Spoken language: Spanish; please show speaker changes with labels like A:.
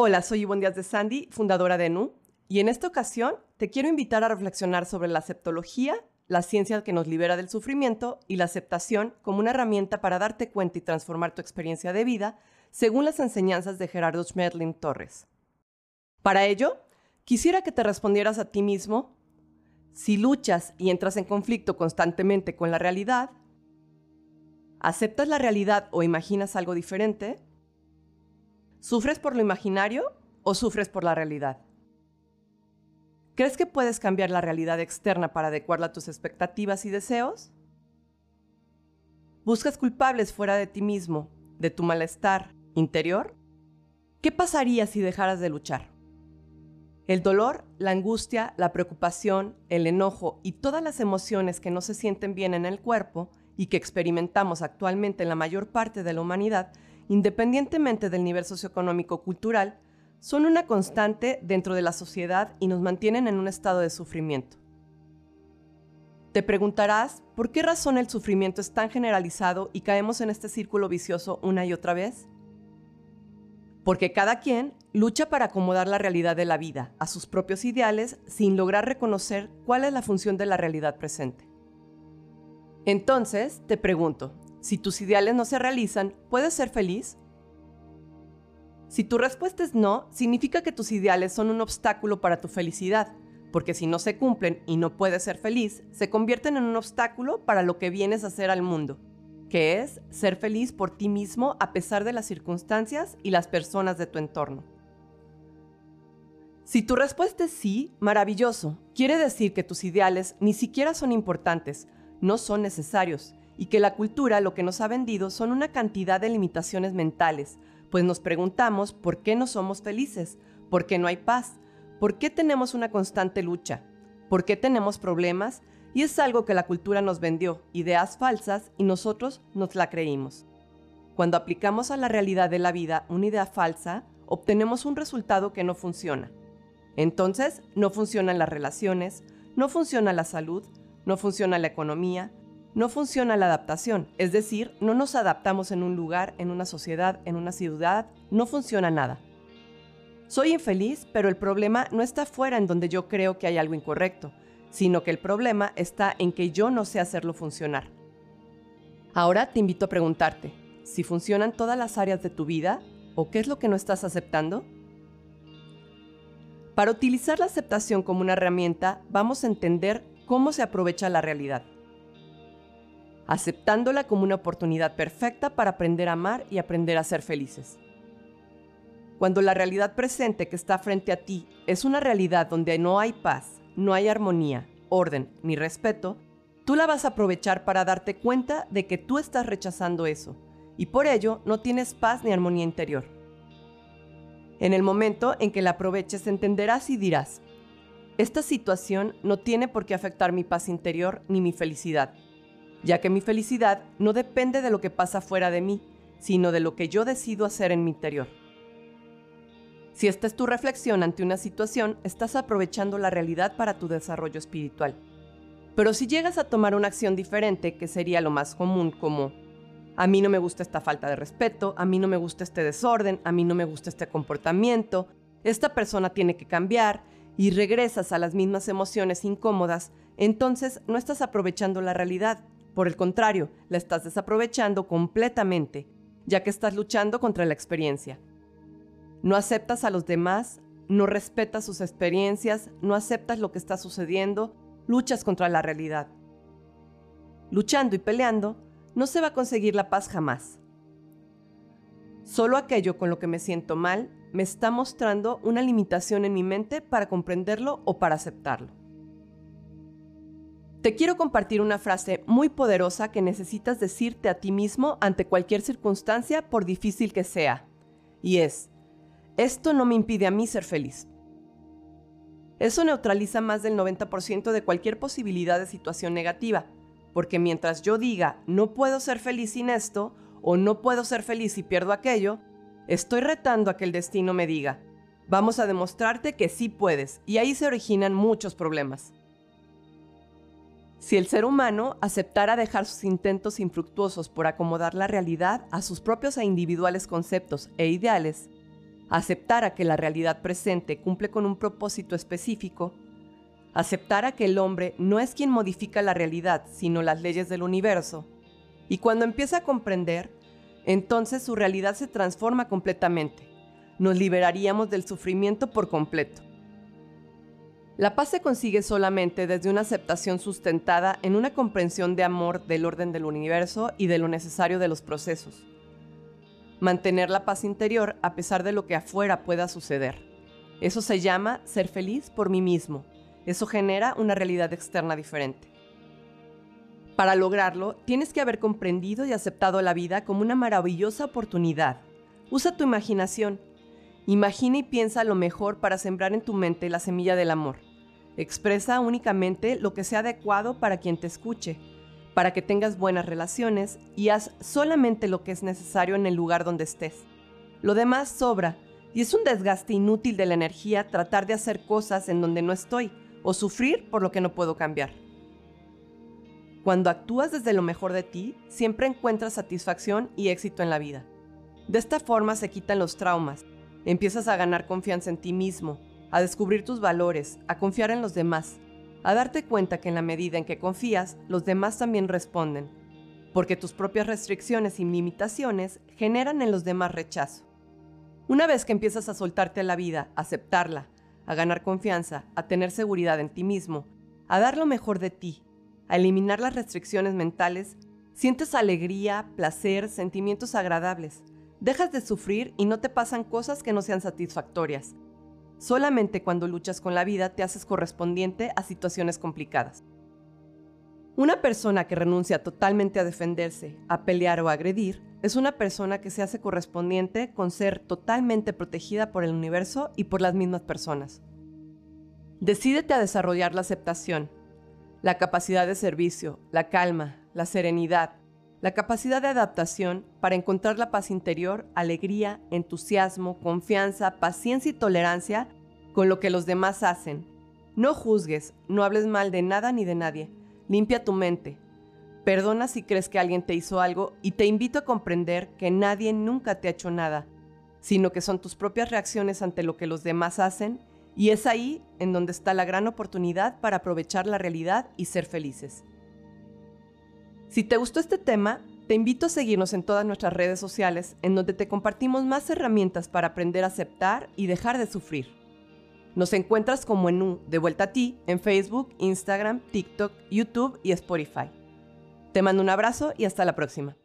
A: Hola, soy Ivonne Díaz de Sandy, fundadora de NU, y en esta ocasión te quiero invitar a reflexionar sobre la aceptología, la ciencia que nos libera del sufrimiento y la aceptación como una herramienta para darte cuenta y transformar tu experiencia de vida según las enseñanzas de Gerardo Schmedlin Torres. Para ello, quisiera que te respondieras a ti mismo si luchas y entras en conflicto constantemente con la realidad, ¿Aceptas la realidad o imaginas algo diferente? ¿Sufres por lo imaginario o sufres por la realidad? ¿Crees que puedes cambiar la realidad externa para adecuarla a tus expectativas y deseos? ¿Buscas culpables fuera de ti mismo, de tu malestar interior? ¿Qué pasaría si dejaras de luchar? El dolor, la angustia, la preocupación, el enojo y todas las emociones que no se sienten bien en el cuerpo y que experimentamos actualmente en la mayor parte de la humanidad, independientemente del nivel socioeconómico cultural, son una constante dentro de la sociedad y nos mantienen en un estado de sufrimiento. Te preguntarás por qué razón el sufrimiento es tan generalizado y caemos en este círculo vicioso una y otra vez. Porque cada quien lucha para acomodar la realidad de la vida a sus propios ideales sin lograr reconocer cuál es la función de la realidad presente. Entonces, te pregunto, si tus ideales no se realizan, ¿puedes ser feliz? Si tu respuesta es no, significa que tus ideales son un obstáculo para tu felicidad, porque si no se cumplen y no puedes ser feliz, se convierten en un obstáculo para lo que vienes a hacer al mundo, que es ser feliz por ti mismo a pesar de las circunstancias y las personas de tu entorno. Si tu respuesta es sí, maravilloso. Quiere decir que tus ideales ni siquiera son importantes, no son necesarios y que la cultura lo que nos ha vendido son una cantidad de limitaciones mentales, pues nos preguntamos por qué no somos felices, por qué no hay paz, por qué tenemos una constante lucha, por qué tenemos problemas y es algo que la cultura nos vendió, ideas falsas y nosotros nos la creímos. Cuando aplicamos a la realidad de la vida una idea falsa, obtenemos un resultado que no funciona. Entonces, no funcionan las relaciones, no funciona la salud, no funciona la economía, no funciona la adaptación, es decir, no nos adaptamos en un lugar, en una sociedad, en una ciudad, no funciona nada. Soy infeliz, pero el problema no está fuera en donde yo creo que hay algo incorrecto, sino que el problema está en que yo no sé hacerlo funcionar. Ahora te invito a preguntarte, si funcionan todas las áreas de tu vida o qué es lo que no estás aceptando. Para utilizar la aceptación como una herramienta, vamos a entender cómo se aprovecha la realidad, aceptándola como una oportunidad perfecta para aprender a amar y aprender a ser felices. Cuando la realidad presente que está frente a ti es una realidad donde no hay paz, no hay armonía, orden ni respeto, tú la vas a aprovechar para darte cuenta de que tú estás rechazando eso y por ello no tienes paz ni armonía interior. En el momento en que la aproveches entenderás y dirás, esta situación no tiene por qué afectar mi paz interior ni mi felicidad, ya que mi felicidad no depende de lo que pasa fuera de mí, sino de lo que yo decido hacer en mi interior. Si esta es tu reflexión ante una situación, estás aprovechando la realidad para tu desarrollo espiritual. Pero si llegas a tomar una acción diferente, que sería lo más común, como a mí no me gusta esta falta de respeto, a mí no me gusta este desorden, a mí no me gusta este comportamiento, esta persona tiene que cambiar, y regresas a las mismas emociones incómodas, entonces no estás aprovechando la realidad. Por el contrario, la estás desaprovechando completamente, ya que estás luchando contra la experiencia. No aceptas a los demás, no respetas sus experiencias, no aceptas lo que está sucediendo, luchas contra la realidad. Luchando y peleando, no se va a conseguir la paz jamás. Solo aquello con lo que me siento mal me está mostrando una limitación en mi mente para comprenderlo o para aceptarlo. Te quiero compartir una frase muy poderosa que necesitas decirte a ti mismo ante cualquier circunstancia, por difícil que sea. Y es, esto no me impide a mí ser feliz. Eso neutraliza más del 90% de cualquier posibilidad de situación negativa, porque mientras yo diga, no puedo ser feliz sin esto, o no puedo ser feliz si pierdo aquello, Estoy retando a que el destino me diga, vamos a demostrarte que sí puedes, y ahí se originan muchos problemas. Si el ser humano aceptara dejar sus intentos infructuosos por acomodar la realidad a sus propios e individuales conceptos e ideales, aceptar a que la realidad presente cumple con un propósito específico, aceptar a que el hombre no es quien modifica la realidad, sino las leyes del universo, y cuando empieza a comprender, entonces su realidad se transforma completamente. Nos liberaríamos del sufrimiento por completo. La paz se consigue solamente desde una aceptación sustentada en una comprensión de amor del orden del universo y de lo necesario de los procesos. Mantener la paz interior a pesar de lo que afuera pueda suceder. Eso se llama ser feliz por mí mismo. Eso genera una realidad externa diferente. Para lograrlo, tienes que haber comprendido y aceptado la vida como una maravillosa oportunidad. Usa tu imaginación. Imagina y piensa lo mejor para sembrar en tu mente la semilla del amor. Expresa únicamente lo que sea adecuado para quien te escuche, para que tengas buenas relaciones y haz solamente lo que es necesario en el lugar donde estés. Lo demás sobra y es un desgaste inútil de la energía tratar de hacer cosas en donde no estoy o sufrir por lo que no puedo cambiar. Cuando actúas desde lo mejor de ti, siempre encuentras satisfacción y éxito en la vida. De esta forma se quitan los traumas, empiezas a ganar confianza en ti mismo, a descubrir tus valores, a confiar en los demás, a darte cuenta que en la medida en que confías, los demás también responden, porque tus propias restricciones y limitaciones generan en los demás rechazo. Una vez que empiezas a soltarte a la vida, a aceptarla, a ganar confianza, a tener seguridad en ti mismo, a dar lo mejor de ti, a eliminar las restricciones mentales, sientes alegría, placer, sentimientos agradables. Dejas de sufrir y no te pasan cosas que no sean satisfactorias. Solamente cuando luchas con la vida te haces correspondiente a situaciones complicadas. Una persona que renuncia totalmente a defenderse, a pelear o a agredir, es una persona que se hace correspondiente con ser totalmente protegida por el universo y por las mismas personas. Decídete a desarrollar la aceptación, la capacidad de servicio, la calma, la serenidad, la capacidad de adaptación para encontrar la paz interior, alegría, entusiasmo, confianza, paciencia y tolerancia con lo que los demás hacen. No juzgues, no hables mal de nada ni de nadie. Limpia tu mente. Perdona si crees que alguien te hizo algo y te invito a comprender que nadie nunca te ha hecho nada, sino que son tus propias reacciones ante lo que los demás hacen y es ahí en donde está la gran oportunidad para aprovechar la realidad y ser felices. Si te gustó este tema, te invito a seguirnos en todas nuestras redes sociales, en donde te compartimos más herramientas para aprender a aceptar y dejar de sufrir. Nos encuentras como en De Vuelta a Ti en Facebook, Instagram, TikTok, YouTube y Spotify. Te mando un abrazo y hasta la próxima.